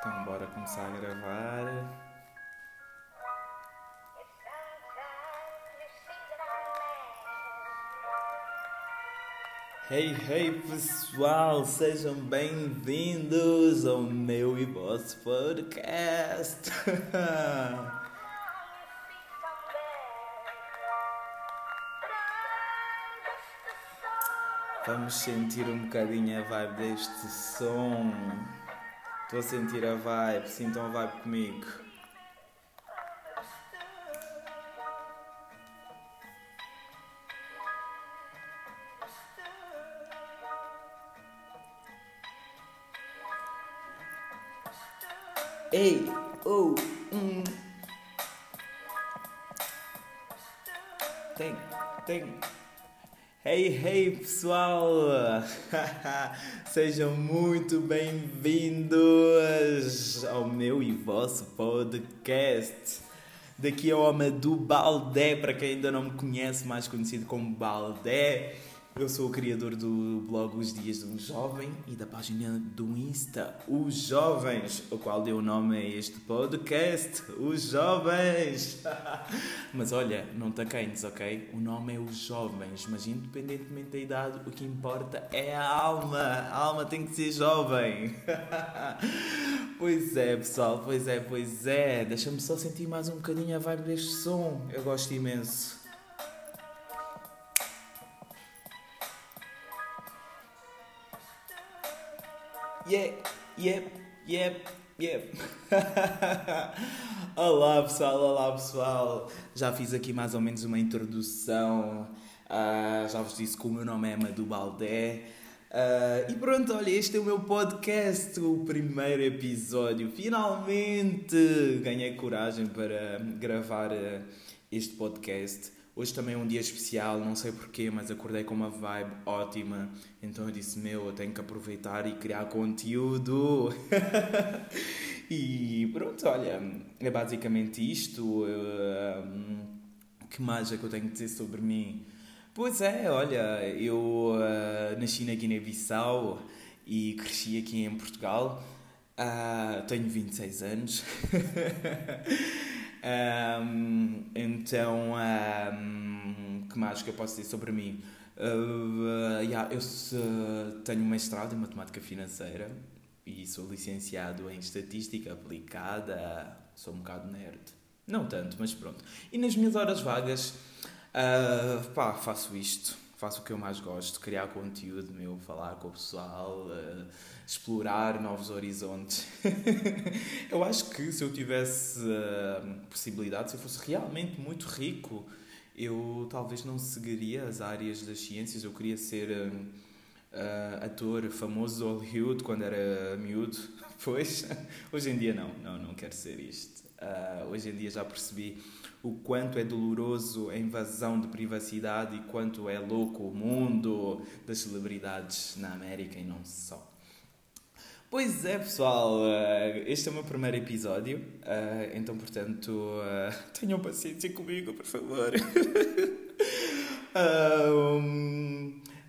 Então bora começar a gravar. Hey, hey pessoal, sejam bem-vindos ao meu e vosso podcast. Vamos sentir um bocadinho a vibe deste som. Estou a sentir a vibe, sintam a vibe comigo. Ei, oh, hum. Tem, tem. Hey, hey pessoal! Sejam muito bem-vindos ao meu e vosso podcast. Daqui é o Amadou Baldé, para quem ainda não me conhece, mais conhecido como Baldé. Eu sou o criador do blog Os Dias de um Jovem e da página do Insta Os Jovens, o qual deu o nome a este podcast, Os Jovens. mas olha, não te acanhes, ok? O nome é Os Jovens, mas independentemente da idade, o que importa é a alma. A alma tem que ser jovem. pois é, pessoal, pois é, pois é. Deixa-me só sentir mais um bocadinho a vibe deste som. Eu gosto imenso. Yeah, yeah, yeah, yeah. olá pessoal, olá pessoal. Já fiz aqui mais ou menos uma introdução. Uh, já vos disse que o meu nome é Madu Baldé. Uh, e pronto, olha, este é o meu podcast, o primeiro episódio. Finalmente ganhei coragem para gravar uh, este podcast. Hoje também é um dia especial, não sei porquê, mas acordei com uma vibe ótima. Então eu disse: Meu, eu tenho que aproveitar e criar conteúdo. e pronto, olha, é basicamente isto. Uh, que mais é que eu tenho que dizer sobre mim? Pois é, olha, eu uh, nasci na Guiné-Bissau e cresci aqui em Portugal. Uh, tenho 26 anos. Um, então, um, que mais que eu posso dizer sobre mim? Uh, yeah, eu uh, tenho mestrado em matemática financeira e sou licenciado em estatística aplicada. Sou um bocado nerd. Não tanto, mas pronto. E nas minhas horas vagas, uh, pá, faço isto. Faço o que eu mais gosto, criar conteúdo meu, falar com o pessoal, uh, explorar novos horizontes. eu acho que se eu tivesse uh, possibilidade, se eu fosse realmente muito rico, eu talvez não seguiria as áreas das ciências. Eu queria ser uh, ator famoso de Hollywood quando era miúdo. Pois, hoje em dia não, não, não quero ser isto. Hoje em dia já percebi o quanto é doloroso a invasão de privacidade e quanto é louco o mundo das celebridades na América e não só. Pois é, pessoal, eh, este é o meu primeiro episódio, eh, então, portanto, tenham paciência comigo, por favor.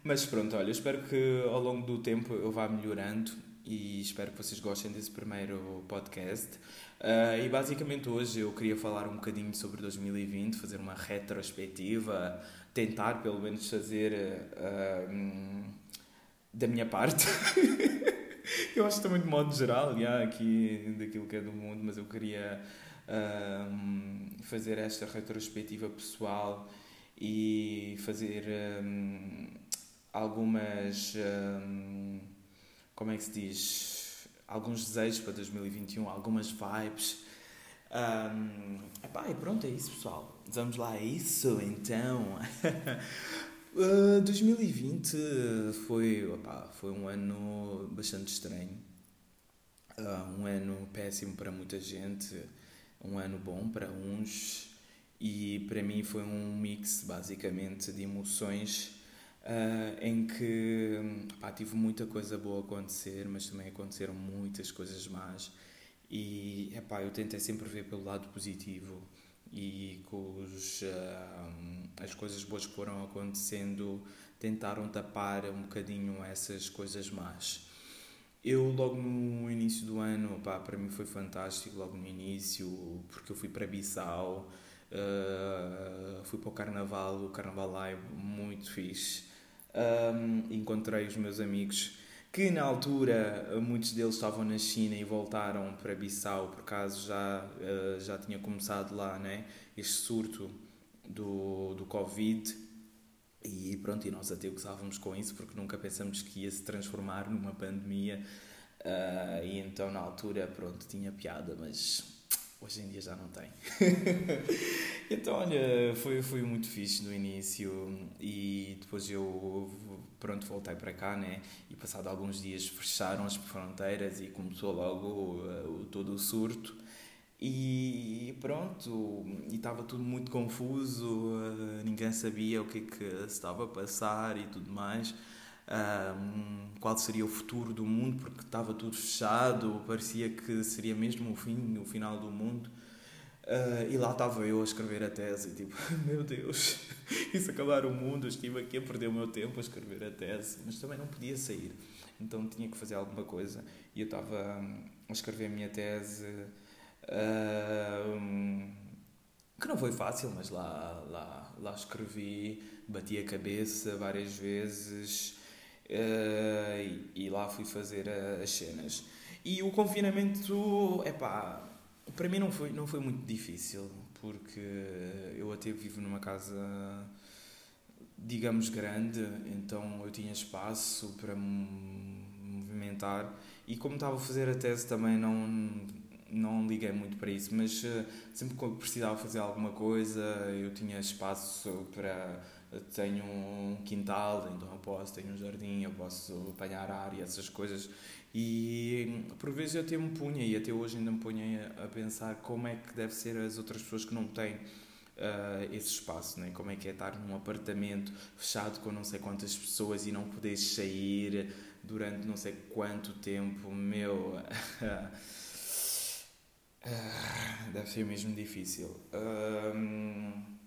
mas pronto, olha, espero que ao longo do tempo eu vá melhorando e espero que vocês gostem desse primeiro podcast. Uh, e basicamente hoje eu queria falar um bocadinho sobre 2020, fazer uma retrospectiva, tentar pelo menos fazer uh, da minha parte. eu acho também de modo geral, yeah, aqui daquilo que é do mundo, mas eu queria uh, fazer esta retrospectiva pessoal e fazer um, algumas. Um, como é que se diz? alguns desejos para 2021, algumas vibes. Um, epá, e pronto, é isso, pessoal. Vamos lá a isso, então. uh, 2020 foi, epá, foi um ano bastante estranho. Uh, um ano péssimo para muita gente, um ano bom para uns. E para mim foi um mix, basicamente, de emoções Uh, em que pá, tive muita coisa boa acontecer, mas também aconteceram muitas coisas más. E epá, eu tentei sempre ver pelo lado positivo e com os, uh, as coisas boas que foram acontecendo tentaram tapar um bocadinho essas coisas más. eu logo no início do ano, pá, para mim foi fantástico, logo no início, porque eu fui para Bissau, uh, fui para o Carnaval, o Carnaval lá é muito fixe. Um, encontrei os meus amigos que na altura muitos deles estavam na China e voltaram para Bissau por causa já uh, já tinha começado lá né este surto do, do Covid e pronto, e nós até gozávamos com isso porque nunca pensamos que ia se transformar numa pandemia. Uh, e então na altura, pronto, tinha piada, mas hoje em dia já não tem. então, olha, foi, foi muito fixe no início e depois eu, pronto, voltei para cá, né? E passado alguns dias fecharam as fronteiras e começou logo uh, todo o surto. E pronto, e estava tudo muito confuso, eh, ninguém sabia o que é que estava a passar e tudo mais. Qual seria o futuro do mundo, porque estava tudo fechado, parecia que seria mesmo o fim, o final do mundo. Uh, e lá estava eu a escrever a tese, tipo, meu Deus, isso acabar o mundo, estive aqui a perder o meu tempo a escrever a tese, mas também não podia sair, então tinha que fazer alguma coisa. E eu estava hum, a escrever a minha tese que não foi fácil, mas lá, lá, lá escrevi, bati a cabeça várias vezes uh, e, e, lá fui fazer as cenas. E o confinamento, é pá, para mim não foi, não foi muito difícil, porque eu até vivo numa casa, digamos, grande, então eu tinha espaço para me movimentar e como estava a fazer a tese também não não liguei muito para isso, mas uh, sempre que precisava fazer alguma coisa, eu tinha espaço para. Tenho um quintal, então eu posso, tenho um jardim, eu posso apanhar ar e essas coisas. E por vezes eu até me punha, e até hoje ainda me punha a, pensar como é que deve ser as outras pessoas que não têm. Uh, esse espaço, né? como é que é estar num apartamento fechado com não sei quantas pessoas e não poderes sair durante não sei quanto tempo, meu. Ah, deve ser mesmo difícil. Um,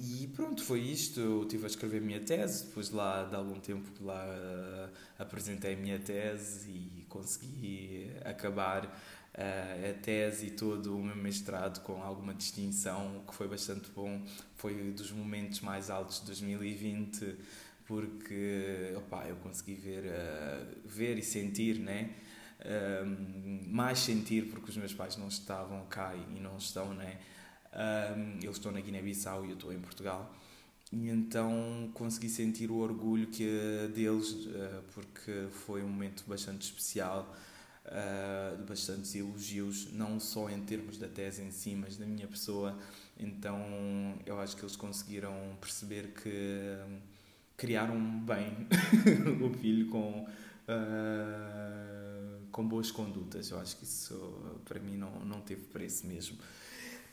e pronto, foi isto. Eu estive a escrever a minha tese. Depois de, lá, de algum tempo lá uh, apresentei a minha tese e consegui acabar uh, a tese e todo o meu mestrado com alguma distinção, que foi bastante bom. Foi dos momentos mais altos de 2020 porque opa, eu consegui ver, uh, ver e sentir, né? mais sentir porque os meus pais não estavam cá e não estão, né? Um, estão na Guiné-Bissau e eu estou em Portugal. E então consegui sentir o orgulho que deles, uh, porque foi um momento bastante especial, uh, de bastantes elogios, não só em termos da tese em si, mas da minha pessoa. Então eu acho que eles conseguiram perceber que criaram bem o filho com. Uh, com boas condutas. Eu acho que isso para mim não, não teve preço mesmo.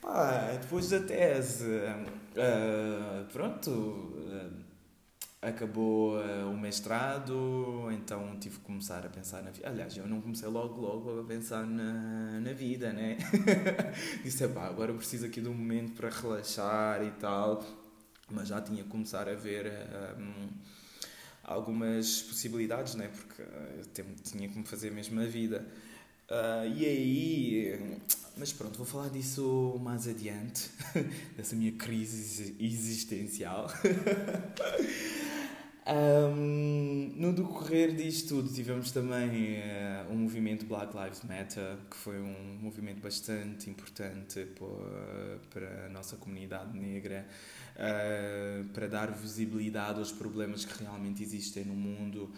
Pá, depois da tese, uh, pronto, uh, acabou uh, o mestrado, então tive que começar a pensar na vida. Aliás, eu não comecei logo, logo a pensar na, na vida, né? Disse, pá, agora preciso aqui de um momento para relaxar e tal, mas já tinha que começar a ver. Um, algumas possibilidades, né? porque tinha que me fazer mesmo a vida. Uh, e aí, mas pronto, vou falar disso mais adiante, dessa minha crise existencial. um, no decorrer disto tudo, tivemos também uh, um movimento Black Lives Matter, que foi um movimento bastante importante para a nossa comunidade negra uh, para dar visibilidade aos problemas que realmente existem no mundo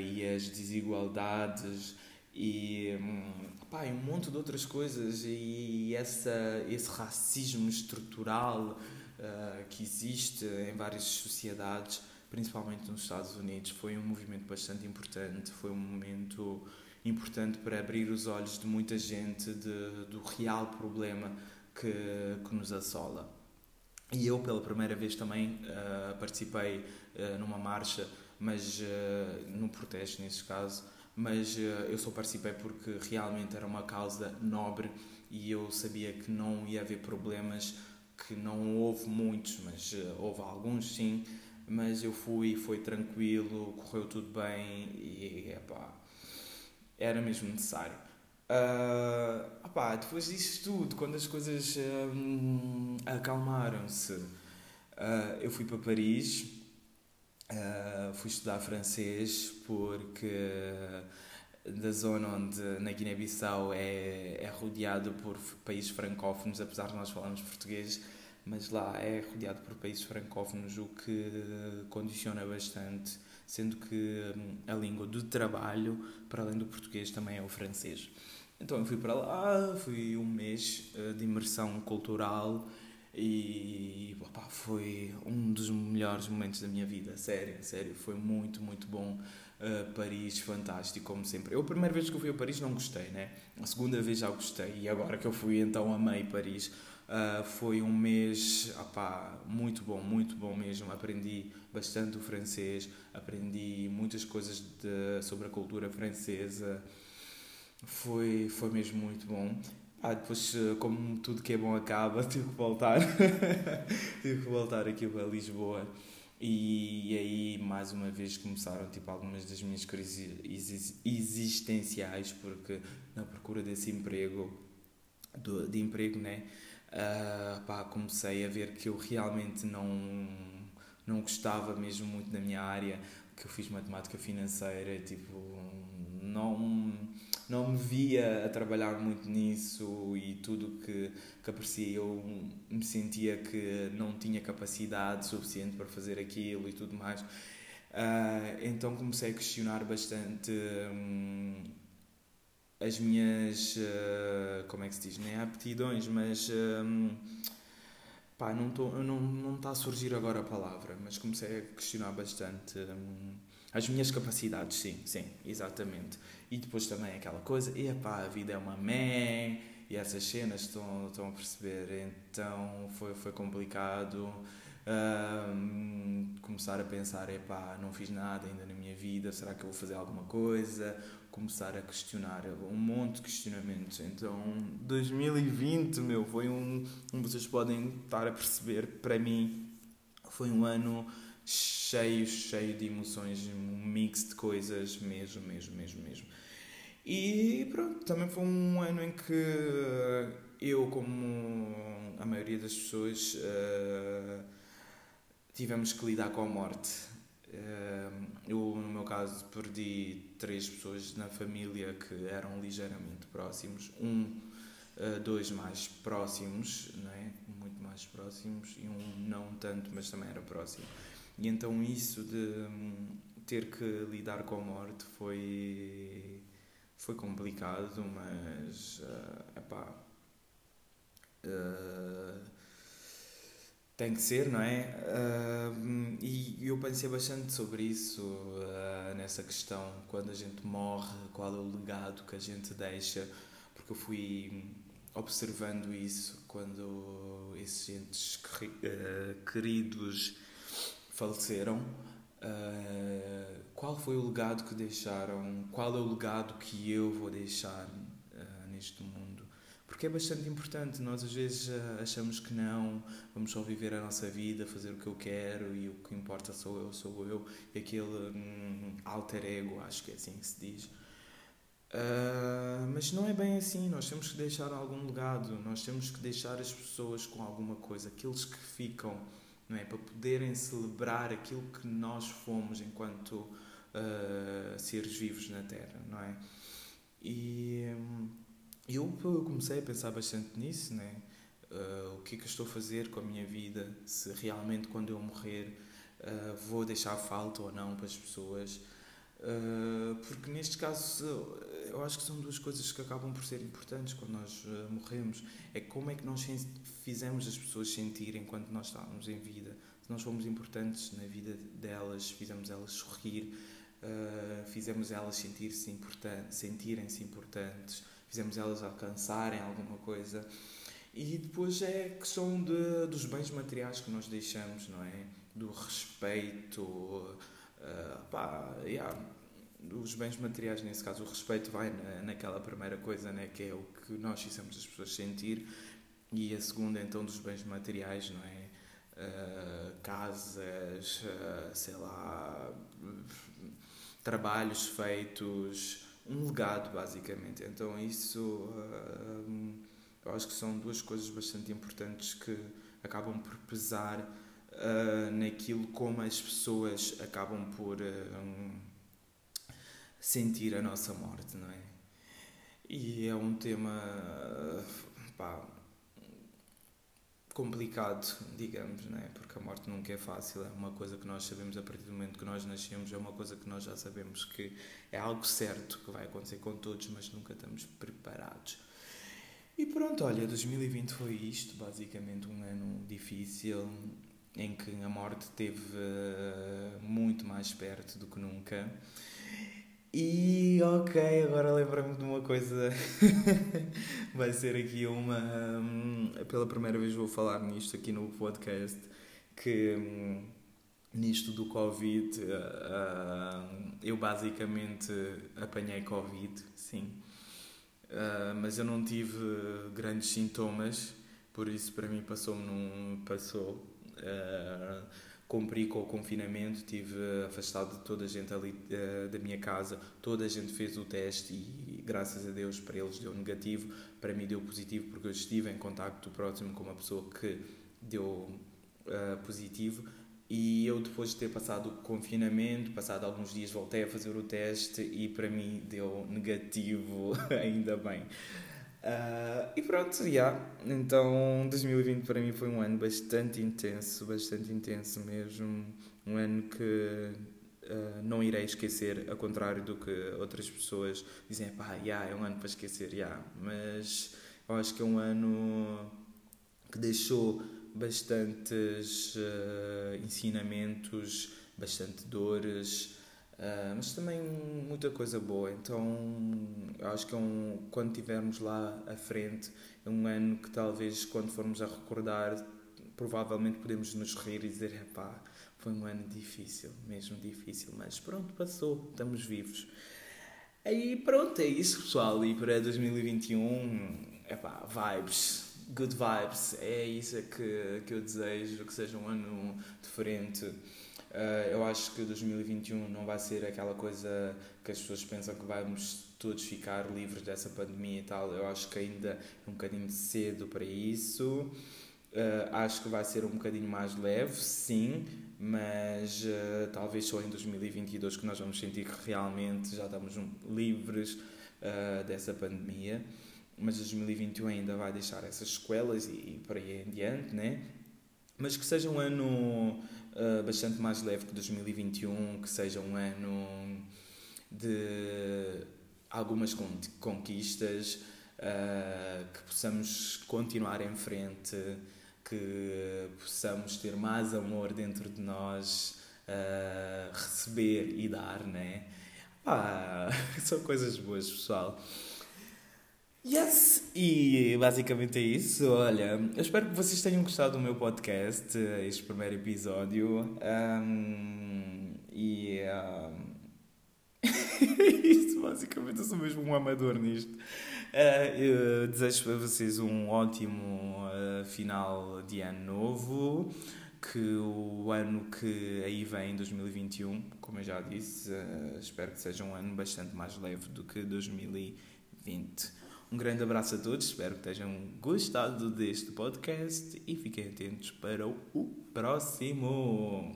e as desigualdades e, um, pá, um monte de outras coisas e essa, esse racismo estrutural uh, que existe em várias sociedades, principalmente nos Estados Unidos, foi um movimento bastante importante, foi um momento importante para abrir os olhos de muita gente de, do real problema que, que nos assola. E eu, pela primeira vez também, uh, participei uh, numa marcha, mas uh, num protesto, nesse caso, mas eu só participei porque realmente era uma causa nobre e eu sabia que não ia haver problemas, que não houve muitos, mas houve alguns sim, mas eu fui, foi tranquilo, correu tudo bem e epá, era mesmo necessário. Uh, opá, depois disso tudo, quando as coisas uh, acalmaram-se, uh, eu fui para Paris, uh, fui estudar francês porque da zona onde na Guiné-Bissau é, é rodeado por países francófonos, apesar de nós falarmos português, mas lá é rodeado por países francófonos, o que condiciona bastante, sendo que hum, a língua do trabalho, para além do português, também é o francês. Então eu fui para lá, fui um mês eh, de imersão cultural e opa, foi um dos melhores momentos da minha vida, sério, sério, foi muito, muito bom. Uh, Paris, fantástico, como sempre. Eu, a primeira vez que eu fui a Paris, não gostei, né? A segunda vez já gostei, e agora que eu fui, então amei Paris. Uh, foi um mês opá, muito bom, muito bom mesmo. Aprendi bastante o francês, aprendi muitas coisas de, sobre a cultura francesa. Foi, foi mesmo muito bom. Ah, depois, como tudo que é bom acaba, tive que voltar. tive que voltar aqui para Lisboa. E aí, mais uma vez, começaram tipo, algumas das minhas crises existenciais, porque na procura desse emprego, do, de emprego, né? Uh, pá, comecei a ver que eu realmente não, não gostava mesmo muito da minha área, que eu fiz matemática financeira, tipo, não não me via a trabalhar muito nisso e tudo que, que aprecia eu me sentia que não tinha capacidade suficiente para fazer aquilo e tudo mais. Uh, então comecei a questionar bastante hum, as minhas, uh, como é que se diz, nem aptidões, mas hum, pá, não está não, não tá a surgir agora a palavra, mas comecei a questionar bastante hum, as minhas capacidades, sim, sim, exatamente. E depois também aquela coisa, e a vida é uma mé, e essas cenas estão, estão a perceber. Então foi, foi complicado um, começar a pensar, epá, não fiz nada ainda na minha vida, será que eu vou fazer alguma coisa? Começar a questionar, um monte de questionamentos. Então 2020, meu, foi um, como vocês podem estar a perceber, para mim foi um ano cheio, cheio de emoções, um mix de coisas, mesmo, mesmo, mesmo, mesmo. E pronto, também foi um ano em que eu, como a maioria das pessoas, uh, tivemos que lidar com a morte. Uh, eu, no meu caso, perdi três pessoas na família que eram ligeiramente próximos. Um, uh, dois mais próximos, não é? muito mais próximos, e um não tanto, mas também era próximo. E então isso de um, ter que lidar com a morte foi, foi complicado, mas uh, epá, uh, tem que ser, não é? Uh, e eu pensei bastante sobre isso, uh, nessa questão, quando a gente morre, qual é o legado que a gente deixa, porque eu fui observando isso quando esses entes queridos faleceram, uh, qual foi o legado que deixaram? Qual é o legado que eu vou deixar uh, neste mundo? Porque é bastante importante. Nós às vezes achamos que não, vamos só viver a nossa vida, fazer o que eu quero e o que importa sou eu, sou eu, e aquele um, alter ego, acho que é assim que se diz. Uh, mas não é bem assim, nós temos que deixar algum legado, nós temos que deixar as pessoas com alguma coisa, aqueles que ficam não é? Para poderem celebrar aquilo que nós fomos enquanto uh, seres vivos na Terra, não é? E um, eu comecei a pensar bastante nisso, né? Uh, o que é que estou a fazer com a minha vida? Se realmente quando eu morrer uh, vou deixar falta ou não para as pessoas? Uh, porque neste caso eu acho que são duas coisas que acabam por ser importantes quando nós uh, morremos. É como é que nós fizemos as pessoas sentir enquanto nós estávamos em vida. Se nós fomos importantes na vida delas, fizemos elas sorrir, uh, fizemos elas sentir-se importantes, sentirem-se importantes, fizemos elas alcançarem alguma coisa. E depois é a questão de, dos bens materiais que nós deixamos, não é? Do respeito. Uh, pá, yeah os bens materiais, nesse caso, o respeito vai na, naquela primeira coisa, né, que é o que nós fizemos as pessoas sentir, e a segunda, então, dos bens materiais, não é? Uh, casas, uh, sei lá, trabalhos feitos, um legado, basicamente. Então, isso eu acho que são duas coisas bastante importantes que acabam por pesar uh, naquilo como as pessoas acabam por uh, sentir a nossa morte, não é? E é um tema pá, complicado, digamos, não é? Porque a morte nunca é fácil, é uma coisa que nós sabemos a partir do momento que nós nascemos, é uma coisa que nós já sabemos que é algo certo que vai acontecer com todos, mas nunca estamos preparados. E pronto, olha, 2020 foi isto, basicamente um ano difícil, em que a morte esteve uh, muito mais perto do que nunca. E ok, agora lembro-me de uma coisa. Vai ser aqui uma. Um, pela primeira vez vou falar nisto aqui no podcast. Que um, nisto do Covid, uh, uh, eu basicamente apanhei Covid, sim. Uh, mas eu não tive grandes sintomas, por isso para mim passou-me num. passou. Uh, cumpri com o confinamento, estive afastado de toda a gente ali uh, da minha casa, toda a gente fez o teste e graças a Deus para eles deu negativo, para mim deu positivo porque eu estive em contacto próximo com uma pessoa que deu uh, positivo. E eu depois de ter passado o confinamento, passado alguns dias voltei a fazer o teste e para mim deu negativo, ainda bem. Uh, e pronto, já. Yeah. Então 2020 para mim foi um ano bastante intenso, bastante intenso mesmo. Um ano que uh, não irei esquecer, ao contrário do que outras pessoas dizem, pá, yeah, é um ano para esquecer, yeah. mas eu acho que é um ano que deixou bastantes uh, ensinamentos, bastante dores, Uh, mas também muita coisa boa. Então, acho que é um, quando estivermos lá à frente, é um ano que talvez quando formos a recordar, provavelmente podemos nos rir e dizer: pá, foi um ano difícil, mesmo difícil, mas pronto, passou, estamos vivos. Aí pronto, é isso pessoal. E para 2021, é pá, vibes, good vibes, é isso que, que eu desejo, que seja um ano diferente eu acho que 2021 não vai ser aquela coisa que as pessoas pensam que vamos todos ficar livres dessa pandemia e tal. Eu acho que ainda é um bocadinho cedo para isso. Uh, acho que vai ser um bocadinho mais leve, sim, mas uh, talvez só em 2022 que nós vamos sentir que realmente já estamos livres dessa pandemia. Mas 2021 ainda vai deixar essas sequelas e, e por aí em diante, né? Mas que seja um ano uh, bastante mais leve que 2021, que seja um ano de algumas conquistas, uh, que possamos continuar em frente, que possamos ter mais amor dentro de nós, uh, receber e dar, né? Ah, são coisas boas, pessoal. Yes! E basicamente é isso. Olha, eu espero que vocês tenham gostado do meu podcast, este primeiro episódio. Um, e. Um, isso, basicamente, eu sou mesmo um amador nisto. Uh, desejo para vocês um ótimo uh, final de ano novo. Que o ano que aí vem, 2021, como eu já disse, uh, espero que seja um ano bastante mais leve do que 2020. Um grande abraço a todos, espero que tenham gostado deste podcast e fiquem atentos para o próximo.